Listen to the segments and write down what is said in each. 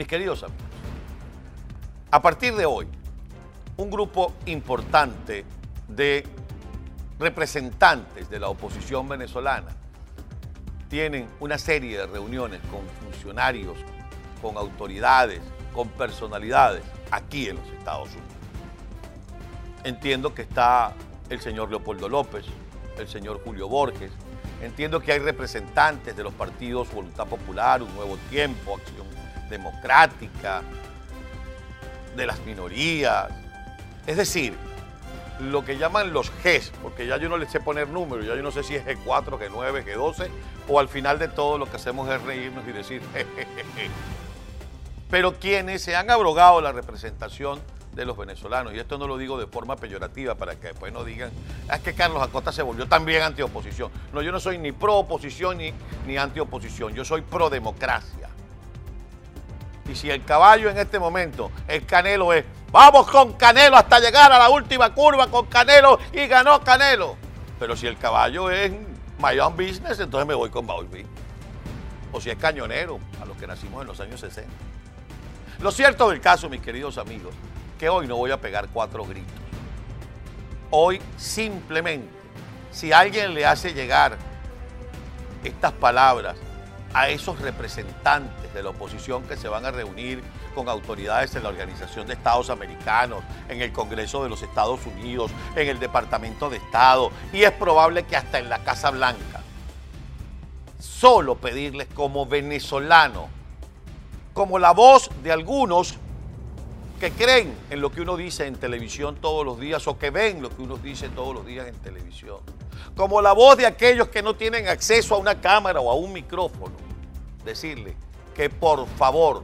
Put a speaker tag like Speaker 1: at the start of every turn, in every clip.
Speaker 1: Mis queridos amigos, a partir de hoy, un grupo importante de representantes de la oposición venezolana tienen una serie de reuniones con funcionarios, con autoridades, con personalidades aquí en los Estados Unidos. Entiendo que está el señor Leopoldo López, el señor Julio Borges, entiendo que hay representantes de los partidos Voluntad Popular, Un Nuevo Tiempo, Acción Democrática, de las minorías, es decir, lo que llaman los Gs, porque ya yo no les sé poner números, ya yo no sé si es G4, G9, G12, o al final de todo lo que hacemos es reírnos y decir. Pero quienes se han abrogado la representación de los venezolanos, y esto no lo digo de forma peyorativa para que después no digan, "Ah, es que Carlos Acosta se volvió también antioposición. No, yo no soy ni pro oposición ni, ni antioposición, yo soy pro democracia. Y si el caballo en este momento, el Canelo es, vamos con Canelo hasta llegar a la última curva con Canelo y ganó Canelo. Pero si el caballo es my own business, entonces me voy con Bowlby. O si es cañonero, a los que nacimos en los años 60. Lo cierto del caso, mis queridos amigos, que hoy no voy a pegar cuatro gritos. Hoy simplemente, si alguien le hace llegar estas palabras a esos representantes de la oposición que se van a reunir con autoridades en la Organización de Estados Americanos, en el Congreso de los Estados Unidos, en el Departamento de Estado y es probable que hasta en la Casa Blanca. Solo pedirles como venezolano, como la voz de algunos que creen en lo que uno dice en televisión todos los días o que ven lo que uno dice todos los días en televisión. Como la voz de aquellos que no tienen acceso a una cámara o a un micrófono. Decirle que por favor,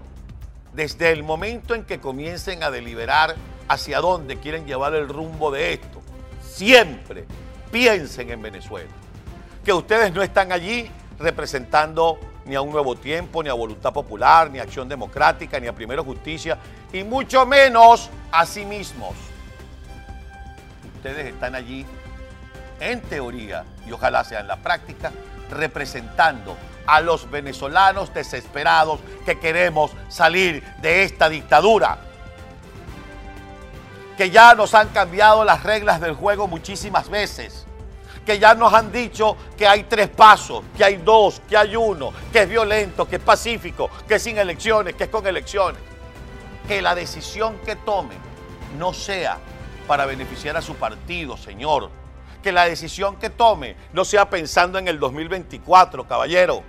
Speaker 1: desde el momento en que comiencen a deliberar hacia dónde quieren llevar el rumbo de esto, siempre piensen en Venezuela. Que ustedes no están allí representando ni a un nuevo tiempo, ni a Voluntad Popular, ni a Acción Democrática, ni a Primero Justicia, y mucho menos a sí mismos. Ustedes están allí, en teoría, y ojalá sea en la práctica, representando a los venezolanos desesperados que queremos salir de esta dictadura. Que ya nos han cambiado las reglas del juego muchísimas veces que ya nos han dicho que hay tres pasos, que hay dos, que hay uno, que es violento, que es pacífico, que es sin elecciones, que es con elecciones. Que la decisión que tomen no sea para beneficiar a su partido, señor. Que la decisión que tome no sea pensando en el 2024, caballero.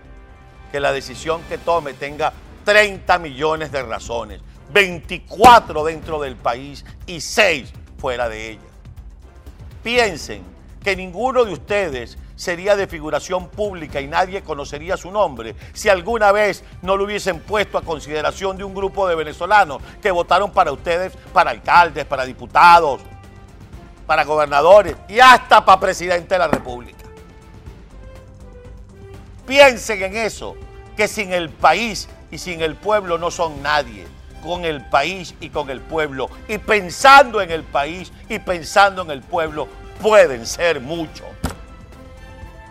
Speaker 1: Que la decisión que tome tenga 30 millones de razones, 24 dentro del país y 6 fuera de ella. Piensen que ninguno de ustedes sería de figuración pública y nadie conocería su nombre si alguna vez no lo hubiesen puesto a consideración de un grupo de venezolanos que votaron para ustedes, para alcaldes, para diputados, para gobernadores y hasta para presidente de la República. Piensen en eso, que sin el país y sin el pueblo no son nadie con el país y con el pueblo. Y pensando en el país y pensando en el pueblo, pueden ser muchos.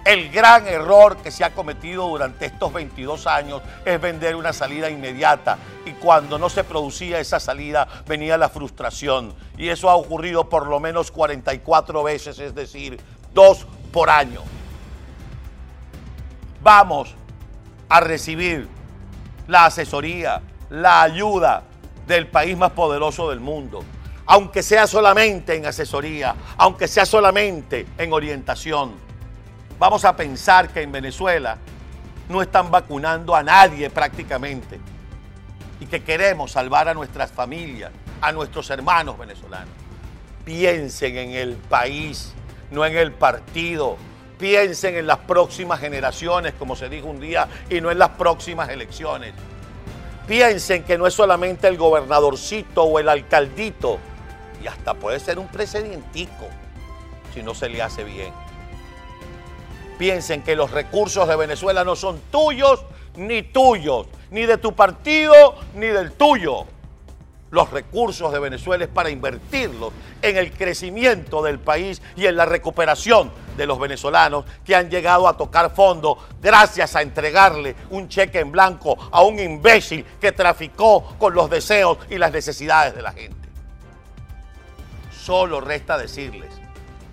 Speaker 1: El gran error que se ha cometido durante estos 22 años es vender una salida inmediata y cuando no se producía esa salida venía la frustración y eso ha ocurrido por lo menos 44 veces, es decir, dos por año. Vamos a recibir la asesoría, la ayuda del país más poderoso del mundo aunque sea solamente en asesoría, aunque sea solamente en orientación. Vamos a pensar que en Venezuela no están vacunando a nadie prácticamente y que queremos salvar a nuestras familias, a nuestros hermanos venezolanos. Piensen en el país, no en el partido. Piensen en las próximas generaciones, como se dijo un día, y no en las próximas elecciones. Piensen que no es solamente el gobernadorcito o el alcaldito y hasta puede ser un precedentico si no se le hace bien. Piensen que los recursos de Venezuela no son tuyos ni tuyos, ni de tu partido ni del tuyo. los recursos de Venezuela es para invertirlos en el crecimiento del país y en la recuperación de los venezolanos que han llegado a tocar fondo gracias a entregarle un cheque en blanco a un imbécil que traficó con los deseos y las necesidades de la gente. Solo resta decirles,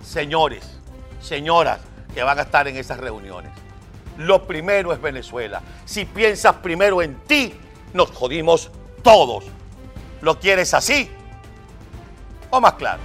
Speaker 1: señores, señoras que van a estar en esas reuniones, lo primero es Venezuela. Si piensas primero en ti, nos jodimos todos. ¿Lo quieres así o más claro?